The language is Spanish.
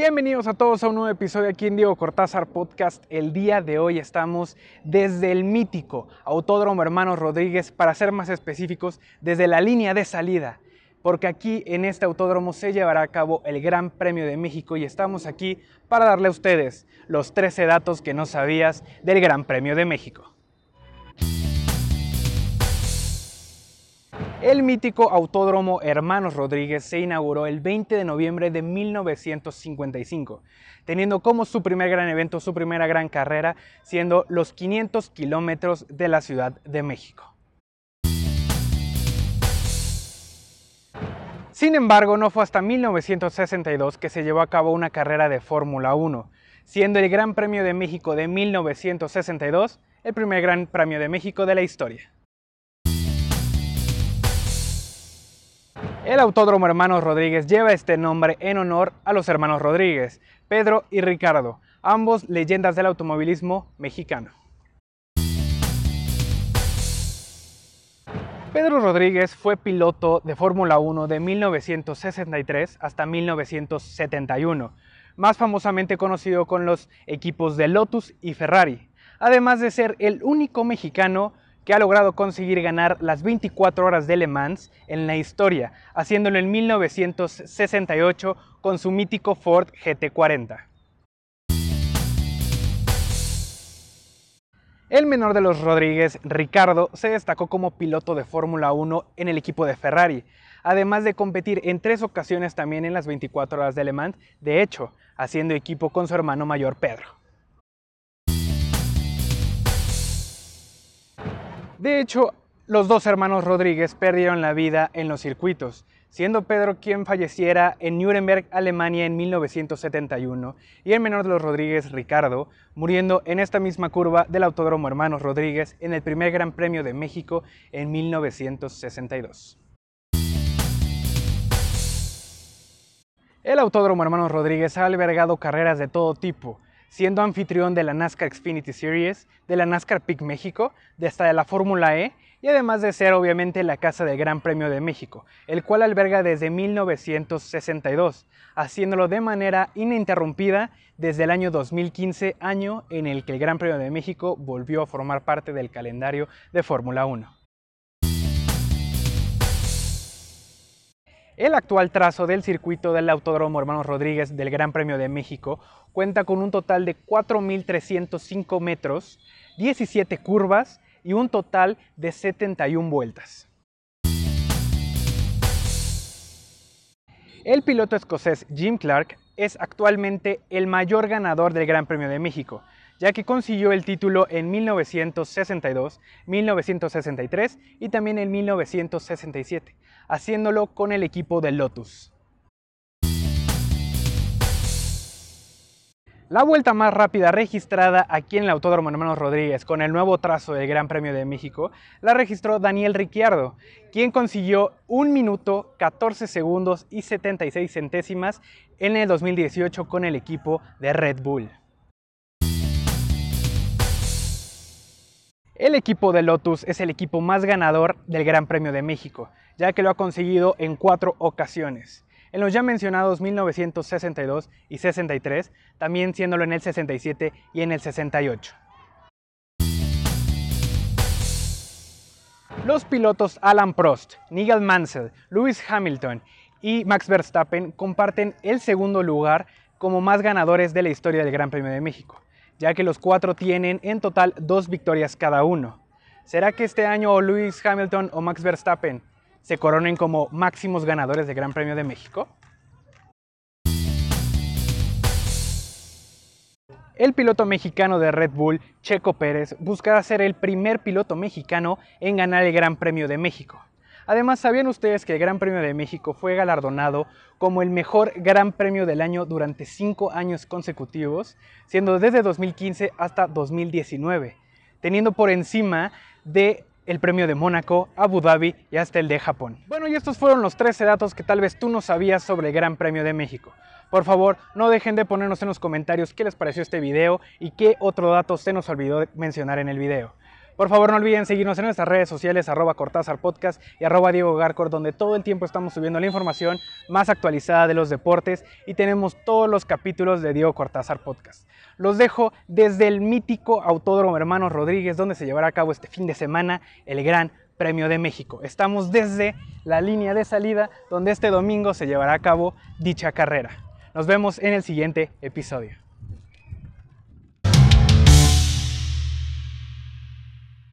Bienvenidos a todos a un nuevo episodio aquí en Diego Cortázar Podcast. El día de hoy estamos desde el mítico Autódromo Hermanos Rodríguez, para ser más específicos, desde la línea de salida, porque aquí en este autódromo se llevará a cabo el Gran Premio de México y estamos aquí para darle a ustedes los 13 datos que no sabías del Gran Premio de México. El mítico Autódromo Hermanos Rodríguez se inauguró el 20 de noviembre de 1955, teniendo como su primer gran evento, su primera gran carrera, siendo los 500 kilómetros de la Ciudad de México. Sin embargo, no fue hasta 1962 que se llevó a cabo una carrera de Fórmula 1, siendo el Gran Premio de México de 1962 el primer Gran Premio de México de la historia. El Autódromo Hermanos Rodríguez lleva este nombre en honor a los hermanos Rodríguez, Pedro y Ricardo, ambos leyendas del automovilismo mexicano. Pedro Rodríguez fue piloto de Fórmula 1 de 1963 hasta 1971, más famosamente conocido con los equipos de Lotus y Ferrari, además de ser el único mexicano ha logrado conseguir ganar las 24 horas de Le Mans en la historia, haciéndolo en 1968 con su mítico Ford GT40. El menor de los Rodríguez, Ricardo, se destacó como piloto de Fórmula 1 en el equipo de Ferrari, además de competir en tres ocasiones también en las 24 horas de Le Mans, de hecho, haciendo equipo con su hermano mayor Pedro. De hecho, los dos hermanos Rodríguez perdieron la vida en los circuitos, siendo Pedro quien falleciera en Nuremberg, Alemania en 1971, y el menor de los Rodríguez, Ricardo, muriendo en esta misma curva del Autódromo Hermanos Rodríguez en el primer Gran Premio de México en 1962. El Autódromo Hermanos Rodríguez ha albergado carreras de todo tipo, siendo anfitrión de la NASCAR Xfinity Series, de la NASCAR Peak México, de hasta de la Fórmula E y además de ser obviamente la casa del Gran Premio de México, el cual alberga desde 1962, haciéndolo de manera ininterrumpida desde el año 2015, año en el que el Gran Premio de México volvió a formar parte del calendario de Fórmula 1. El actual trazo del circuito del Autódromo Hermanos Rodríguez del Gran Premio de México cuenta con un total de 4.305 metros, 17 curvas y un total de 71 vueltas. El piloto escocés Jim Clark es actualmente el mayor ganador del Gran Premio de México, ya que consiguió el título en 1962, 1963 y también en 1967, haciéndolo con el equipo de Lotus. La vuelta más rápida registrada aquí en el Autódromo Hermanos Rodríguez con el nuevo trazo del Gran Premio de México la registró Daniel Ricciardo, quien consiguió 1 minuto 14 segundos y 76 centésimas en el 2018 con el equipo de Red Bull. El equipo de Lotus es el equipo más ganador del Gran Premio de México, ya que lo ha conseguido en cuatro ocasiones. En los ya mencionados 1962 y 63, también siéndolo en el 67 y en el 68. Los pilotos Alan Prost, Nigel Mansell, Lewis Hamilton y Max Verstappen comparten el segundo lugar como más ganadores de la historia del Gran Premio de México ya que los cuatro tienen en total dos victorias cada uno. ¿Será que este año Lewis Hamilton o Max Verstappen se coronen como máximos ganadores del Gran Premio de México? El piloto mexicano de Red Bull, Checo Pérez, buscará ser el primer piloto mexicano en ganar el Gran Premio de México. Además, ¿sabían ustedes que el Gran Premio de México fue galardonado como el mejor Gran Premio del año durante cinco años consecutivos, siendo desde 2015 hasta 2019, teniendo por encima de el premio de Mónaco, Abu Dhabi y hasta el de Japón. Bueno, y estos fueron los 13 datos que tal vez tú no sabías sobre el Gran Premio de México. Por favor, no dejen de ponernos en los comentarios qué les pareció este video y qué otro dato se nos olvidó mencionar en el video. Por favor no olviden seguirnos en nuestras redes sociales arroba Cortázar Podcast y arroba Diego Garcor, donde todo el tiempo estamos subiendo la información más actualizada de los deportes y tenemos todos los capítulos de Diego Cortázar Podcast. Los dejo desde el mítico Autódromo Hermanos Rodríguez, donde se llevará a cabo este fin de semana el Gran Premio de México. Estamos desde la línea de salida, donde este domingo se llevará a cabo dicha carrera. Nos vemos en el siguiente episodio.